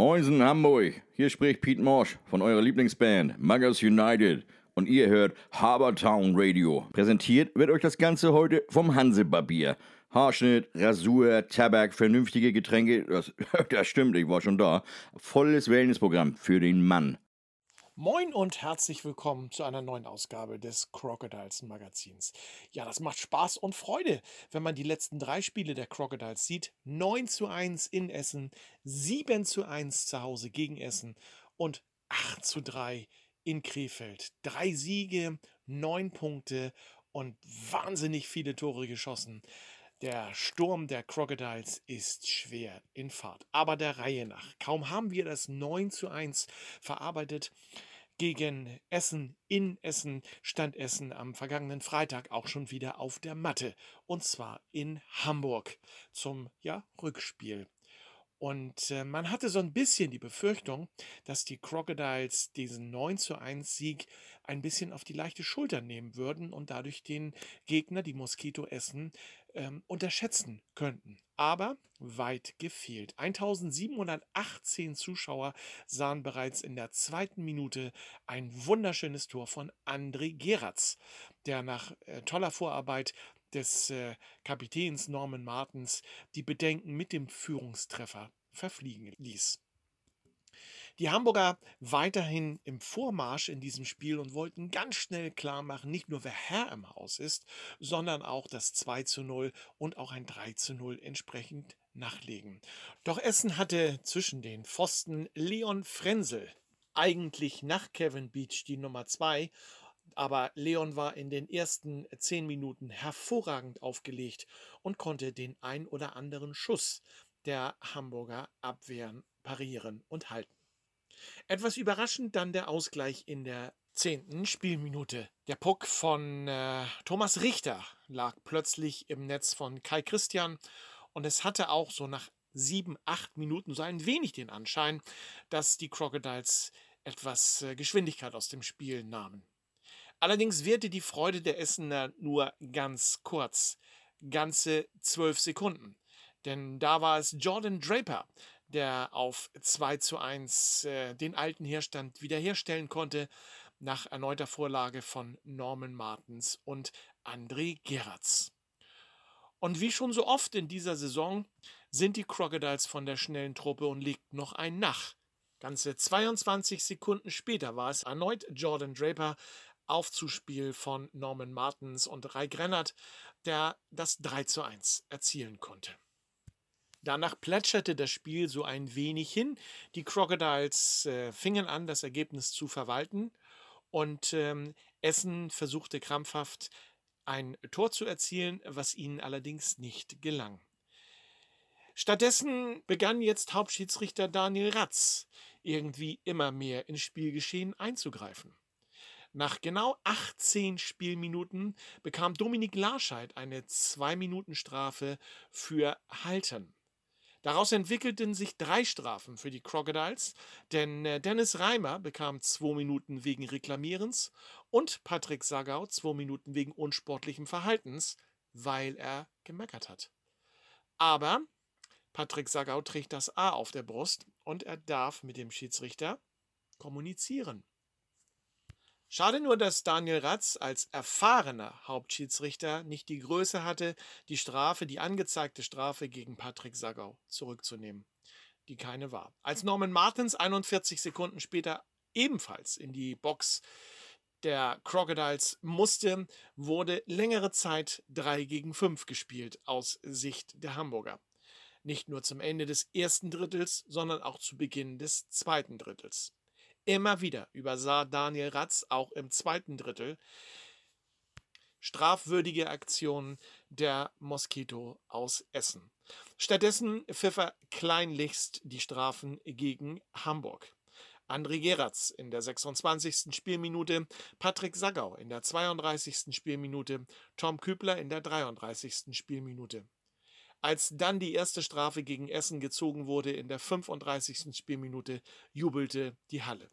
Moinsen Hamburg, hier spricht Pete Morsch von eurer Lieblingsband Muggers United und ihr hört Habertown Radio. Präsentiert wird euch das Ganze heute vom Hansebarbier. Haarschnitt, Rasur, Tabak, vernünftige Getränke, das, das stimmt, ich war schon da. Volles Wellnessprogramm für den Mann. Moin und herzlich willkommen zu einer neuen Ausgabe des Crocodiles Magazins. Ja, das macht Spaß und Freude, wenn man die letzten drei Spiele der Crocodiles sieht. 9 zu 1 in Essen, 7 zu 1 zu Hause gegen Essen und 8 zu 3 in Krefeld. Drei Siege, neun Punkte und wahnsinnig viele Tore geschossen. Der Sturm der Crocodiles ist schwer in Fahrt. Aber der Reihe nach. Kaum haben wir das 9 zu 1 verarbeitet, gegen Essen in Essen stand Essen am vergangenen Freitag auch schon wieder auf der Matte. Und zwar in Hamburg zum ja, Rückspiel. Und äh, man hatte so ein bisschen die Befürchtung, dass die Crocodiles diesen 9 zu 1 Sieg ein bisschen auf die leichte Schulter nehmen würden und dadurch den Gegner, die Moskito Essen, ähm, unterschätzen könnten. Aber weit gefehlt. 1718 Zuschauer sahen bereits in der zweiten Minute ein wunderschönes Tor von André Geratz, der nach äh, toller Vorarbeit des äh, Kapitäns Norman Martens die Bedenken mit dem Führungstreffer verfliegen ließ. Die Hamburger weiterhin im Vormarsch in diesem Spiel und wollten ganz schnell klar machen, nicht nur wer Herr im Haus ist, sondern auch das 2 zu 0 und auch ein 3 zu 0 entsprechend nachlegen. Doch Essen hatte zwischen den Pfosten Leon Frenzel, eigentlich nach Kevin Beach die Nummer 2, aber Leon war in den ersten zehn Minuten hervorragend aufgelegt und konnte den ein oder anderen Schuss der Hamburger abwehren, parieren und halten. Etwas überraschend dann der Ausgleich in der zehnten Spielminute. Der Puck von äh, Thomas Richter lag plötzlich im Netz von Kai Christian und es hatte auch so nach sieben, acht Minuten so ein wenig den Anschein, dass die Crocodiles etwas äh, Geschwindigkeit aus dem Spiel nahmen. Allerdings währte die Freude der Essener nur ganz kurz, ganze zwölf Sekunden. Denn da war es Jordan Draper, der auf 2 zu 1 äh, den alten Herstand wiederherstellen konnte, nach erneuter Vorlage von Norman Martens und André Geratz. Und wie schon so oft in dieser Saison sind die Crocodiles von der schnellen Truppe und legten noch ein nach. Ganze 22 Sekunden später war es erneut Jordan Draper, Aufzuspiel von Norman Martens und Rai Grennert, der das 3 zu 1 erzielen konnte. Danach plätscherte das Spiel so ein wenig hin. Die Crocodiles äh, fingen an, das Ergebnis zu verwalten und ähm, Essen versuchte krampfhaft ein Tor zu erzielen, was ihnen allerdings nicht gelang. Stattdessen begann jetzt Hauptschiedsrichter Daniel Ratz irgendwie immer mehr ins Spielgeschehen einzugreifen. Nach genau 18 Spielminuten bekam Dominik Larscheid eine 2-Minuten-Strafe für Halten. Daraus entwickelten sich drei Strafen für die Crocodiles, denn äh, Dennis Reimer bekam zwei Minuten wegen Reklamierens und Patrick Sagau zwei Minuten wegen unsportlichem Verhaltens, weil er gemeckert hat. Aber Patrick Sagau trägt das A auf der Brust und er darf mit dem Schiedsrichter kommunizieren. Schade nur, dass Daniel Ratz als erfahrener Hauptschiedsrichter nicht die Größe hatte, die Strafe, die angezeigte Strafe gegen Patrick Sagau zurückzunehmen, die keine war. Als Norman Martins 41 Sekunden später ebenfalls in die Box der Crocodiles musste, wurde längere Zeit 3 gegen 5 gespielt aus Sicht der Hamburger. Nicht nur zum Ende des ersten Drittels, sondern auch zu Beginn des zweiten Drittels. Immer wieder übersah Daniel Ratz auch im zweiten Drittel strafwürdige Aktionen der Moskito aus Essen. Stattdessen pfiff er kleinlichst die Strafen gegen Hamburg. André Geratz in der 26. Spielminute, Patrick Sagau in der 32. Spielminute, Tom Kübler in der 33. Spielminute. Als dann die erste Strafe gegen Essen gezogen wurde in der 35. Spielminute, jubelte die Halle.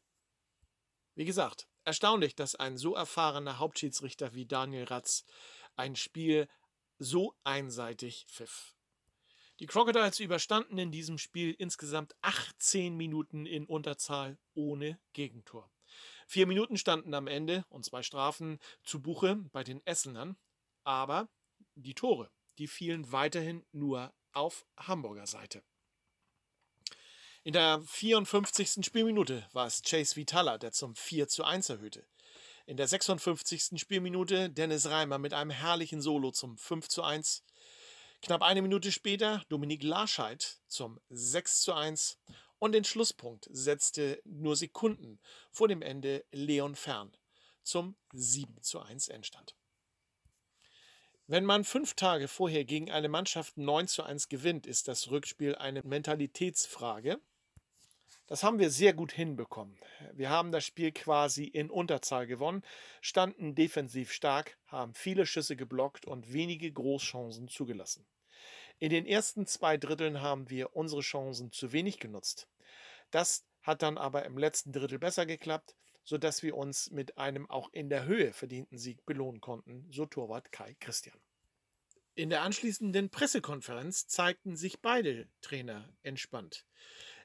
Wie gesagt, erstaunlich, dass ein so erfahrener Hauptschiedsrichter wie Daniel Ratz ein Spiel so einseitig pfiff. Die Crocodiles überstanden in diesem Spiel insgesamt 18 Minuten in Unterzahl ohne Gegentor. Vier Minuten standen am Ende und zwei Strafen zu Buche bei den Essenern, aber die Tore, die fielen weiterhin nur auf Hamburger Seite. In der 54. Spielminute war es Chase Vitala, der zum 4 zu 1 erhöhte. In der 56. Spielminute Dennis Reimer mit einem herrlichen Solo zum 5 zu 1. Knapp eine Minute später Dominik Larscheid zum 6 zu 1 und den Schlusspunkt setzte nur Sekunden vor dem Ende Leon Fern zum 7 zu 1 Endstand. Wenn man fünf Tage vorher gegen eine Mannschaft 9 zu 1 gewinnt, ist das Rückspiel eine Mentalitätsfrage. Das haben wir sehr gut hinbekommen. Wir haben das Spiel quasi in Unterzahl gewonnen, standen defensiv stark, haben viele Schüsse geblockt und wenige Großchancen zugelassen. In den ersten zwei Dritteln haben wir unsere Chancen zu wenig genutzt. Das hat dann aber im letzten Drittel besser geklappt, sodass wir uns mit einem auch in der Höhe verdienten Sieg belohnen konnten, so Torwart Kai Christian. In der anschließenden Pressekonferenz zeigten sich beide Trainer entspannt.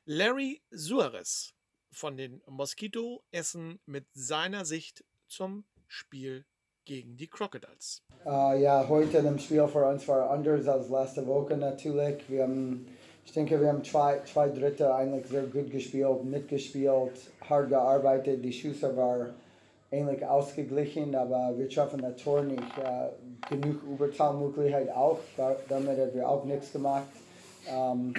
Larry Suarez von den Mosquito Essen mit seiner Sicht zum Spiel gegen die Crocodiles. Uh, ja, heute im Spiel für uns war anders als letzte Woche natürlich. Wir haben, ich denke, wir haben zwei, zwei Dritte eigentlich sehr gut gespielt, mitgespielt, hart gearbeitet. Die Schüsse waren ähnlich ausgeglichen, aber wir schaffen das Tor nicht. Uh, genug Überzahlmöglichkeit auch, damit haben wir auch nichts gemacht. Um,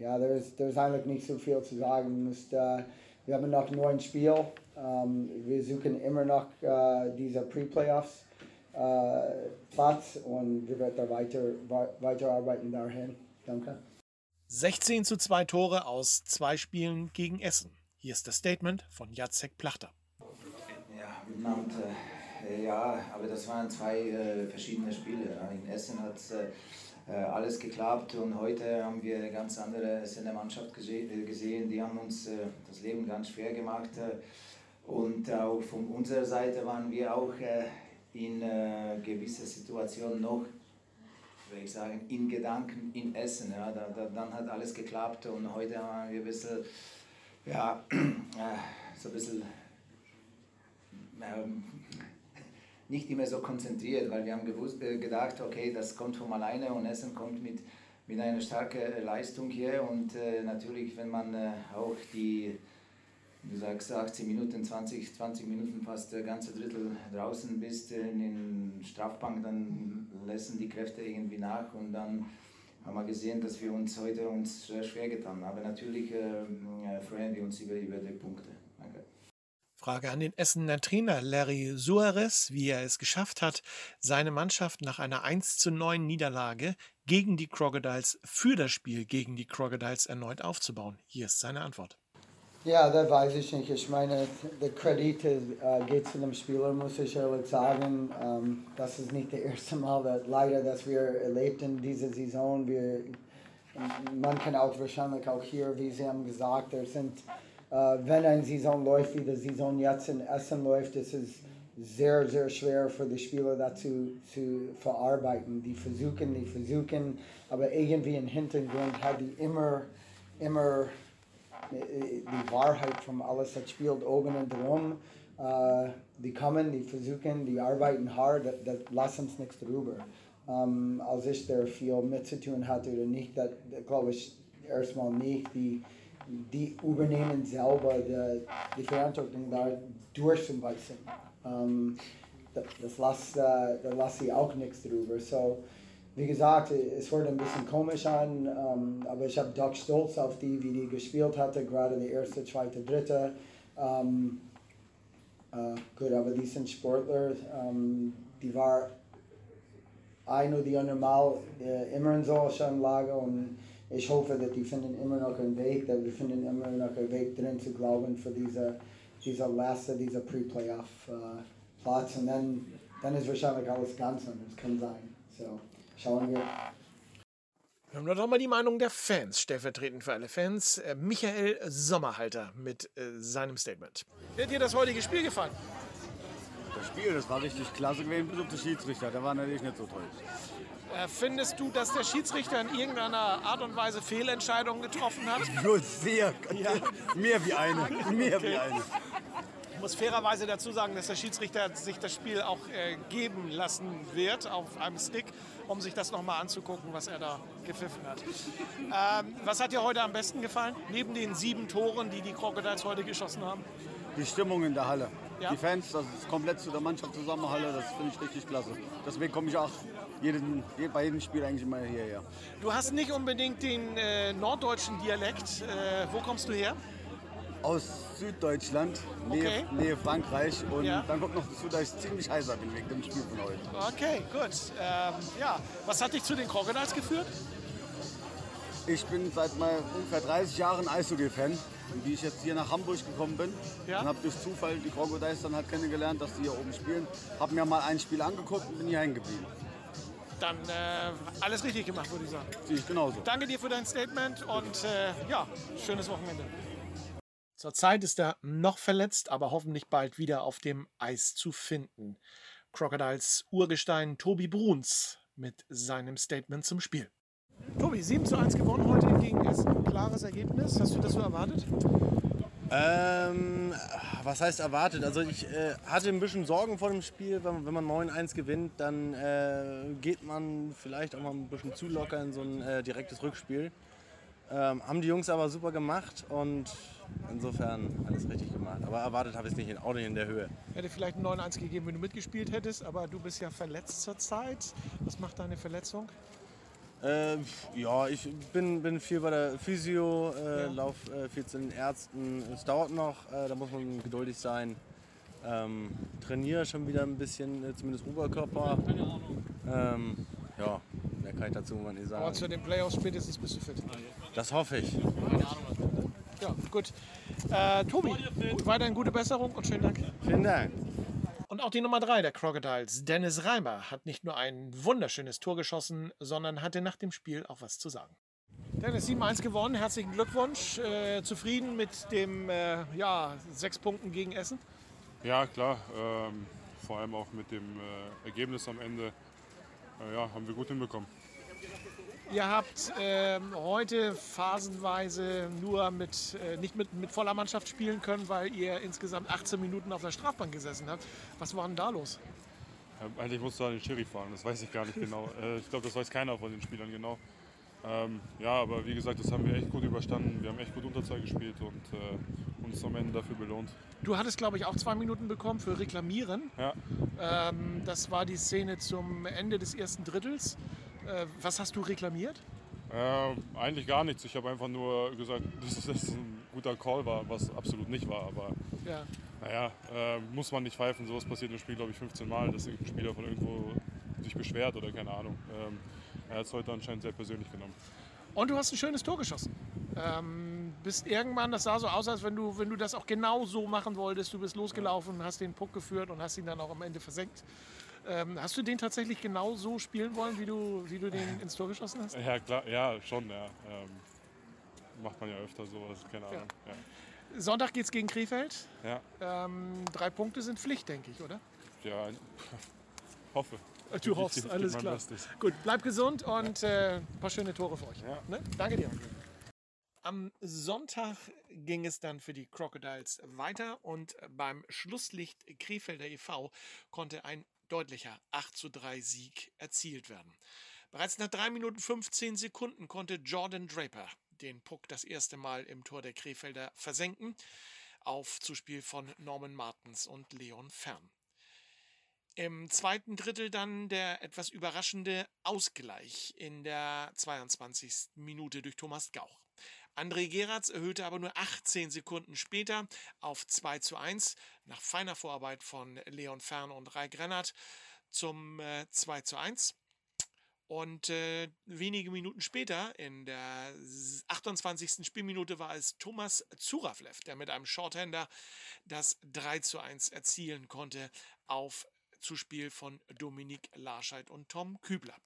ja, da ist, ist eigentlich nicht so viel zu sagen. Müsst, äh, wir haben noch nur ein Spiel. Ähm, wir suchen immer noch äh, diese Pre-Playoffs äh, Platz und wir werden weiter, weiterarbeiten dahin. Danke. 16 zu 2 Tore aus zwei Spielen gegen Essen. Hier ist das Statement von Jacek Plachter. Ja, guten Abend. Äh, ja, aber das waren zwei äh, verschiedene Spiele. In Essen hat es äh, äh, alles geklappt und heute haben wir eine ganz andere Mannschaft äh, gesehen. Die haben uns äh, das Leben ganz schwer gemacht und auch von unserer Seite waren wir auch in gewisser Situationen noch würde ich sagen, in Gedanken in Essen. Ja, da, da, dann hat alles geklappt und heute haben wir ein bisschen, ja, so ein bisschen ähm, nicht immer so konzentriert, weil wir haben gewusst, äh, gedacht, okay, das kommt von alleine und Essen kommt mit, mit einer starken äh, Leistung hier und äh, natürlich, wenn man äh, auch die, du sagst 18 Minuten, 20, 20 Minuten fast der ganze Drittel draußen bist in den Strafbank, dann lassen die Kräfte irgendwie nach und dann haben wir gesehen, dass wir uns heute uns schwer getan haben. Aber natürlich äh, freuen wir uns über, über die Punkte. Frage an den Essener Trainer Larry Suarez, wie er es geschafft hat, seine Mannschaft nach einer 1 zu 9 Niederlage gegen die Crocodiles für das Spiel gegen die Crocodiles erneut aufzubauen. Hier ist seine Antwort. Ja, das weiß ich nicht. Ich meine, der Kredit äh, geht zu dem Spieler, muss ich ehrlich sagen. Ähm, das ist nicht das erste Mal, dass, leider, dass wir erlebt in dieser Saison. Wir, man kann auch wahrscheinlich auch hier, wie Sie haben gesagt, es sind wenn eine Saison läuft, wie die Saison jetzt in Essen läuft, ist es sehr, sehr schwer für die Spieler dazu zu verarbeiten. Die versuchen, die versuchen, aber irgendwie im Hintergrund hat die immer, immer äh, die Wahrheit von alles, das spielt oben und drum. Uh, die kommen, die versuchen, die arbeiten hart, das, das lass uns nichts drüber. Um, als ich da viel mit zu tun hatte oder nicht, das glaube ich erstmal nicht. Die, die übernehmen selber die, die Verantwortung da durchzubeißen. Ähm, das, das lasse äh, da lass ich auch nichts drüber. So, wie gesagt, es wurde ein bisschen komisch an, ähm, aber ich habe doch stolz auf die, wie die gespielt hatte, gerade die erste, zweite, dritte. Ähm, äh, gut, aber die sind Sportler, ähm, die war ein oder die andere Mal äh, immer in solchen Lage und ich hoffe, dass die finden immer noch einen Weg, dass wir finden immer noch einen Weg drin zu glauben für diese, diese letzte, diese Pre-Playoff-Platz. Äh, und dann, dann ist wahrscheinlich alles ganz anders, kann sein. So, schauen wir. Hören wir doch mal die Meinung der Fans, stellvertretend für alle Fans. Äh, Michael Sommerhalter mit äh, seinem Statement. Wie hat dir das heutige Spiel gefallen? Das Spiel, das war richtig klasse gewesen, bis auf den Schiedsrichter. Der war natürlich nicht so toll. Äh, findest du, dass der Schiedsrichter in irgendeiner Art und Weise Fehlentscheidungen getroffen hat? Nur sehr, mehr wie eine, mehr wie eine. Ich muss fairerweise dazu sagen, dass der Schiedsrichter sich das Spiel auch äh, geben lassen wird auf einem Stick, um sich das nochmal anzugucken, was er da gepfiffen hat. Ähm, was hat dir heute am besten gefallen? Neben den sieben Toren, die die Crocodiles heute geschossen haben? Die Stimmung in der Halle. Ja. Die Fans, das ist komplett zu der Mannschaft zusammen Halle, das finde ich richtig klasse. Deswegen komme ich auch jeden, bei jedem Spiel eigentlich immer hierher. Du hast nicht unbedingt den äh, norddeutschen Dialekt. Äh, wo kommst du her? Aus Süddeutschland, Nähe, Okay. Nähe Frankreich und Ja. dann kommt noch dazu, dass ich ziemlich heißer bin wegen dem Spiel von heute. Okay, gut. Ähm, ja, was hat dich zu den Crocodiles geführt? Ich bin seit mal ungefähr 30 Jahren Eishockey-Fan. Und wie ich jetzt hier nach Hamburg gekommen bin Ja. und habe durch Zufall die Crocodiles dann halt kennengelernt, dass die hier oben spielen, habe mir mal ein Spiel angeguckt und bin hier hängen geblieben. Dann äh, alles richtig gemacht, würde ich sagen. Sehe ich genauso. Danke dir für dein Statement und äh, ja, schönes Wochenende. Zurzeit ist er noch verletzt, aber hoffentlich bald wieder auf dem Eis zu finden. Crocodiles Urgestein Tobi Bruns mit seinem Statement zum Spiel. Tobi, 7 zu 1 gewonnen heute gegen Essen. Klares Ergebnis. Hast du das so erwartet? Ähm, was heißt erwartet? Also ich äh, hatte ein bisschen Sorgen vor dem Spiel. Wenn, wenn man 9-1 gewinnt, dann äh, geht man vielleicht auch mal ein bisschen zu locker in so ein äh, direktes Rückspiel. Ähm, haben die Jungs aber super gemacht und insofern alles richtig gemacht. Aber erwartet habe ich es nicht, in- auch nicht in der Höhe. Hätte vielleicht ein 9-1 gegeben, wenn du mitgespielt hättest, aber du bist ja verletzt zurzeit. Was macht deine Verletzung? Äh, ja, ich bin, bin viel bei der Physio, äh, lauf äh, viel zu den Ärzten. Es dauert noch, äh, da muss man geduldig sein. Ähm, trainiere schon wieder ein bisschen, äh, zumindest Oberkörper. Ähm, ja, mehr kann ich dazu mal nicht Aber sagen. zu den Playoffs spätestens bist du fit. Das hoffe ich. Ja, gut. Äh, Tobi, gut, weiterhin gute Besserung und schönen Dank. Vielen Dank. Und auch die Nummer 3 der Crocodiles, Dennis Reimer, hat nicht nur ein wunderschönes Tor geschossen, sondern hatte nach dem Spiel auch was zu sagen. Dennis, 7-1 gewonnen, herzlichen Glückwunsch. Äh, zufrieden mit dem äh, ja, sechs Punkten gegen Essen? Ja, klar. Ähm, vor allem auch mit dem äh, Ergebnis am Ende äh, ja, haben wir gut hinbekommen. Ihr habt ähm, heute phasenweise nur mit, äh, nicht mit, mit voller Mannschaft spielen können, weil ihr insgesamt 18 Minuten auf der Strafbank gesessen habt. Was war denn da los? Ja, eigentlich musst du an den Schiri fahren, das weiß ich gar nicht genau. Äh, ich glaube, das weiß keiner von den Spielern genau. Ähm, ja, aber wie gesagt, das haben wir echt gut überstanden. Wir haben echt gut Unterzahl gespielt und äh, uns am Ende dafür belohnt. Du hattest, glaube ich, auch zwei Minuten bekommen für Reklamieren. Ja, Ähm, das war die Szene zum Ende des ersten Drittels. Äh, was hast du reklamiert? äh, eigentlich gar nichts. Ich habe einfach nur gesagt, dass das ein guter Call war, was absolut nicht war. Aber Ja. naja, äh, muss man nicht pfeifen. Sowas passiert im Spiel, glaube ich, 15 Mal, dass irgendein Spieler von irgendwo sich beschwert oder keine Ahnung. Ähm, er hat es heute anscheinend sehr persönlich genommen. Und du hast ein schönes Tor geschossen. Ähm, bist irgendwann, das sah so aus, als wenn du, wenn du das auch genau so machen wolltest. Du bist losgelaufen, hast den Puck geführt und hast ihn dann auch am Ende versenkt. Ähm, hast du den tatsächlich genau so spielen wollen, wie du, wie du den ins Tor geschossen hast? Ja, klar, ja, schon, ja. Ähm, macht man ja öfter sowas, keine Ahnung. Ja. Sonntag geht's gegen Krefeld. Ja, Ähm, drei Punkte sind Pflicht, denke ich, oder? ja, hoffe. Du Ich hoffst, geb- alles klar. Bestes. Gut, bleib gesund und äh, ein paar schöne Tore für euch. Ja. Ne? Danke dir. Am Sonntag ging es dann für die Crocodiles weiter und beim Schlusslicht Krefelder e.V. konnte ein deutlicher 8 zu 3 Sieg erzielt werden. Bereits nach 3 Minuten 15 Sekunden konnte Jordan Draper den Puck das erste Mal im Tor der Krefelder versenken, auf Zuspiel von Norman Martens und Leon Fern. Im zweiten Drittel dann der etwas überraschende Ausgleich in der 22. Minute durch Thomas Gauch. André Geratz erhöhte aber nur 18 Sekunden später auf 2 zu 1 nach feiner Vorarbeit von Leon Fern und Raik Rennert zum äh, 2 zu 1. Und äh, wenige Minuten später, in der 28. Spielminute, war es Thomas Zuraflev, der mit einem Shorthander das 3 zu 1 erzielen konnte auf Zuspiel von Dominik Larscheid und Tom Kübler.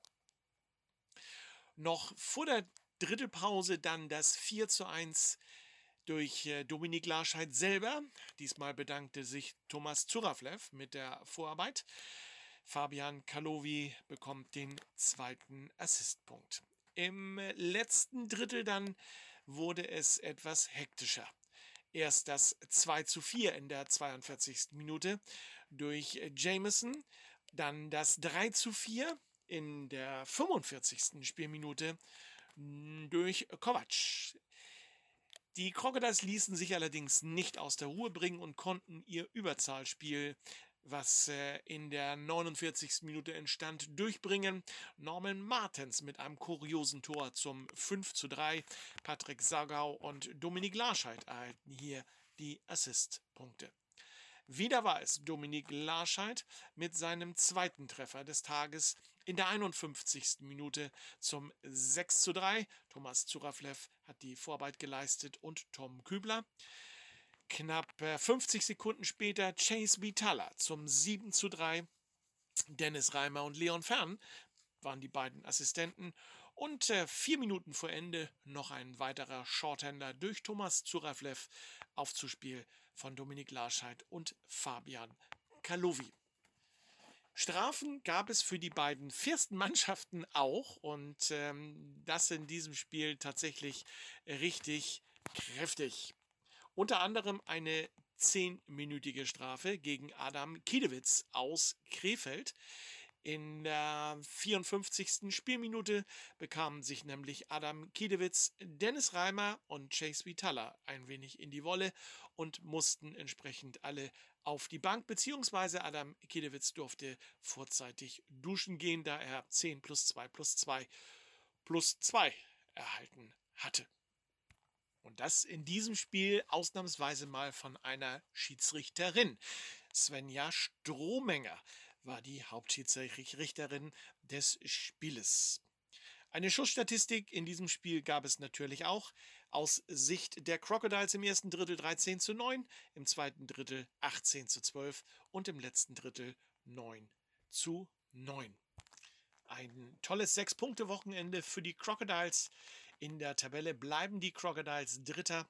Noch vor der Drittelpause dann das 4 zu 1 durch äh, Dominik Larscheid selber. Diesmal bedankte sich Thomas Zuraflev mit der Vorarbeit. Fabian Kalovi bekommt den zweiten Assistpunkt. Im letzten Drittel dann wurde es etwas hektischer. Erst das 2 zu 4 in der 42. Minute durch Jameson, dann das 3 zu 4 in der 45. Spielminute durch Kovac. Die Crocodiles ließen sich allerdings nicht aus der Ruhe bringen und konnten ihr Überzahlspiel was äh, in der 49. Minute entstand, durchbringen. Norman Martens mit einem kuriosen Tor zum 5 zu 3. Patrick Sagau und Dominik Larscheid erhalten hier die Assistpunkte. Wieder war es Dominik Larscheid mit seinem zweiten Treffer des Tages in der 51. Minute zum 6 zu 3. Thomas Zuraflev hat die Vorarbeit geleistet und Tom Kübler. Knapp 50 Sekunden später Chase Vitala zum 7 zu 3. Dennis Reimer und Leon Fern waren die beiden Assistenten. Und äh, vier Minuten vor Ende noch ein weiterer Shorthander durch Thomas Zuraflev. Aufzuspiel von Dominik Larscheid und Fabian Kalovi. Strafen gab es für die beiden viersten Mannschaften auch und ähm, das in diesem Spiel tatsächlich richtig kräftig. Unter anderem eine zehnminütige Strafe gegen Adam Kiedewitz aus Krefeld. In der 54. Spielminute bekamen sich nämlich Adam Kiedewitz, Dennis Reimer und Chase Vitala ein wenig in die Wolle und mussten entsprechend alle auf die Bank, beziehungsweise Adam Kiedewitz durfte vorzeitig duschen gehen, da er 10 plus 2 plus 2 plus 2 erhalten hatte. Und das in diesem Spiel ausnahmsweise mal von einer Schiedsrichterin. Svenja Strohmenger war die Hauptschiedsrichterin des Spieles. Eine Schussstatistik in diesem Spiel gab es natürlich auch. Aus Sicht der Crocodiles im ersten Drittel 13 zu 9, im zweiten Drittel 18 zu 12 und im letzten Drittel 9 zu 9. Ein tolles Sechs-Punkte-Wochenende für die Crocodiles. In der Tabelle bleiben die Crocodiles Dritter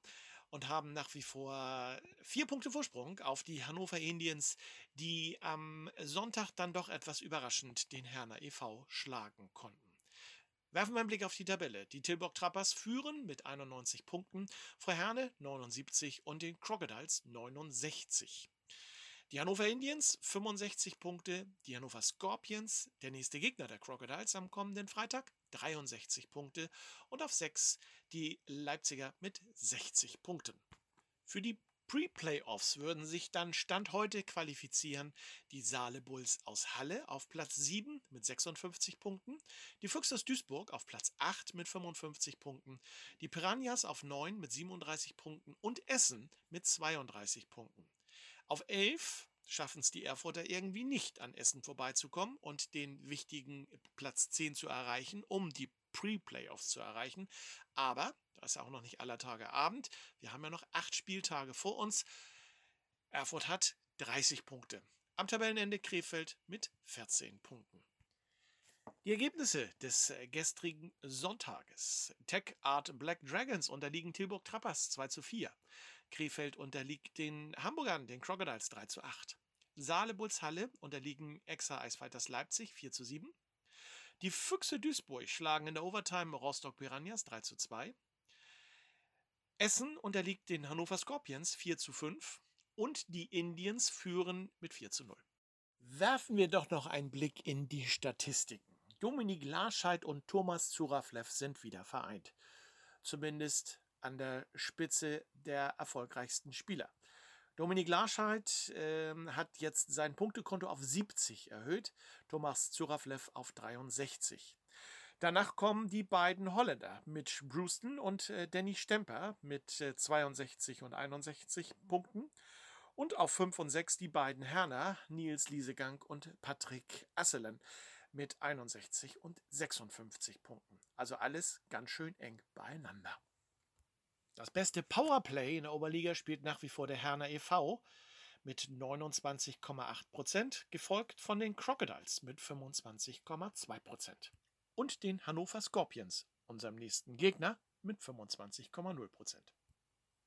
und haben nach wie vor vier Punkte Vorsprung auf die Hannover Indians, die am Sonntag dann doch etwas überraschend den Herner e.V. schlagen konnten. Werfen wir einen Blick auf die Tabelle. Die Tilburg Trappers führen mit 91 Punkten, vor Herne 79 und den Crocodiles 69. Die Hannover Indians 65 Punkte, die Hannover Scorpions, der nächste Gegner der Crocodiles am kommenden Freitag, 63 Punkte und auf 6 die Leipziger mit 60 Punkten. Für die Pre-Playoffs würden sich dann Stand heute qualifizieren die Saale Bulls aus Halle auf Platz 7 mit 56 Punkten, die Füchse aus Duisburg auf Platz 8 mit 55 Punkten, die Piranhas auf 9 mit 37 Punkten und Essen mit 32 Punkten. Auf 11 schaffen es die Erfurter irgendwie nicht, an Essen vorbeizukommen und den wichtigen Platz 10 zu erreichen, um die Pre-Playoffs zu erreichen. Aber da ist auch noch nicht aller Tage Abend. Wir haben ja noch acht Spieltage vor uns. Erfurt hat 30 Punkte. Am Tabellenende Krefeld mit 14 Punkten. Die Ergebnisse des gestrigen Sonntages. Tech Art Black Dragons unterliegen Tilburg Trappers 2 zu 4. Krefeld unterliegt den Hamburgern, den Crocodiles 3 zu 8. Saale Bulls Halle unterliegen Exa Eisfighters Leipzig 4 zu 7. Die Füchse Duisburg schlagen in der Overtime Rostock Piranhas 3 zu 2. Essen unterliegt den Hannover Scorpions 4 zu 5 und die Indians führen mit 4 zu 0. Werfen wir doch noch einen Blick in die Statistiken. Dominik Larscheid und Thomas Zuraflev sind wieder vereint. Zumindest an der Spitze der erfolgreichsten Spieler. Dominik Larscheid äh, hat jetzt sein Punktekonto auf 70 erhöht, Thomas Zuraflev auf 63. Danach kommen die beiden Holländer mit Brewston und äh, Danny Stemper mit äh, 62 und 61 Punkten. Und auf 5 und 6 die beiden Herner, Nils Liesegang und Patrick Asselen mit 61 und 56 Punkten. Also alles ganz schön eng beieinander. Das beste Powerplay in der Oberliga spielt nach wie vor der Herner e.V. mit 29,8 Prozent, gefolgt von den Crocodiles mit 25,2 Prozent. Und den Hannover Scorpions, unserem nächsten Gegner, mit 25,0 Prozent.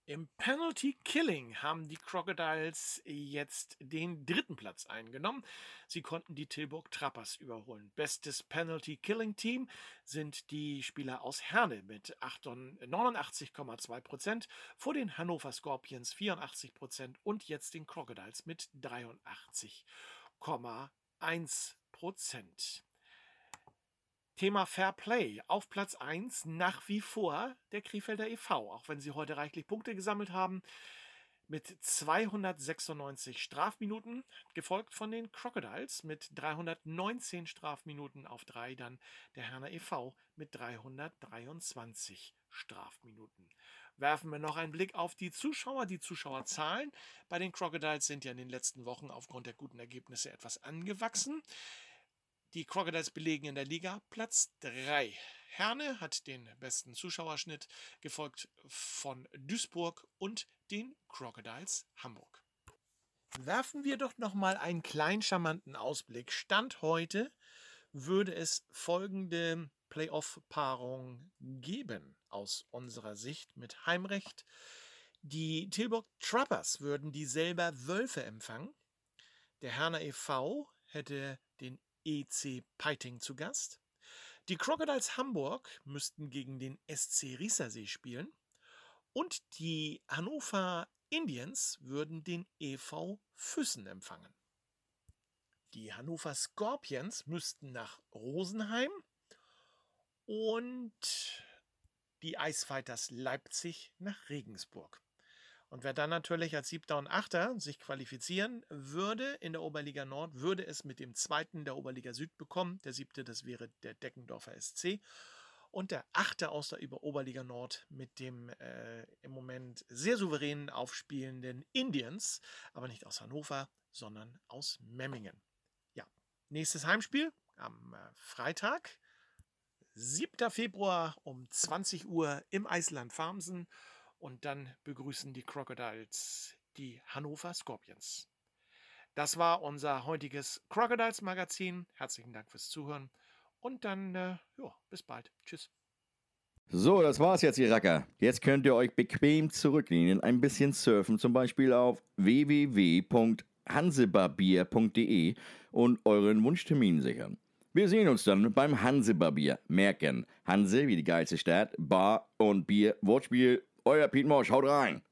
Im Penalty Killing haben die Crocodiles jetzt den dritten Platz eingenommen. Sie konnten die Tilburg Trappers überholen. Bestes Penalty Killing Team sind die Spieler aus Herne mit 89,2 Prozent, vor den Hannover Scorpions 84 Prozent und jetzt den Crocodiles mit 83,1 Prozent. Thema Fair Play. Auf Platz 1 nach wie vor der Krefelder e.V., auch wenn sie heute reichlich Punkte gesammelt haben. Mit 296 Strafminuten, gefolgt von den Crocodiles mit 319 Strafminuten auf 3, dann der Herner e.V. mit 323 Strafminuten. Werfen wir noch einen Blick auf die Zuschauer. Die Zuschauerzahlen bei den Crocodiles sind ja in den letzten Wochen aufgrund der guten Ergebnisse etwas angewachsen. Die Crocodiles belegen in der Liga Platz 3. Herne hat den besten Zuschauerschnitt, gefolgt von Duisburg und den Crocodiles Hamburg. Werfen wir doch noch mal einen kleinen charmanten Ausblick. Stand heute würde es folgende Playoff-Paarung geben aus unserer Sicht mit Heimrecht. Die Tilburg Trappers würden die selber Wölfe empfangen. Der Herner e.V. hätte den EC Peiting zu Gast. Die Crocodiles Hamburg müssten gegen den SC Riesersee spielen. Und die Hannover Indians würden den EV Füssen empfangen. Die Hannover Scorpions müssten nach Rosenheim und die Eisfighters Leipzig nach Regensburg. Und wer dann natürlich als Siebter und Achter sich qualifizieren würde in der Oberliga Nord, würde es mit dem Zweiten der Oberliga Süd bekommen. Der Siebte, das wäre der Deckendorfer SC. Und der Achte aus der Oberliga Nord mit dem äh, im Moment sehr souveränen aufspielenden Indians, aber nicht aus Hannover, sondern aus Memmingen. Ja, nächstes Heimspiel am äh, Freitag, 7. Februar um 20 Uhr im Eisland Farmsen. Und dann begrüßen die Crocodiles die Hannover Scorpions. Das war unser heutiges Crocodiles Magazin. Herzlichen Dank fürs Zuhören. Und dann, äh, ja, bis bald. Tschüss. So, das war's jetzt, ihr Racker. Jetzt könnt ihr euch bequem zurücklehnen, ein bisschen surfen, zum Beispiel auf www.hansebarbier.de und euren Wunschtermin sichern. Wir sehen uns dann beim Hansebarbier. Merken, Hanse wie die geilste Stadt, Bar und Bier, Wortspiel euer Piet Mosch, haut rein.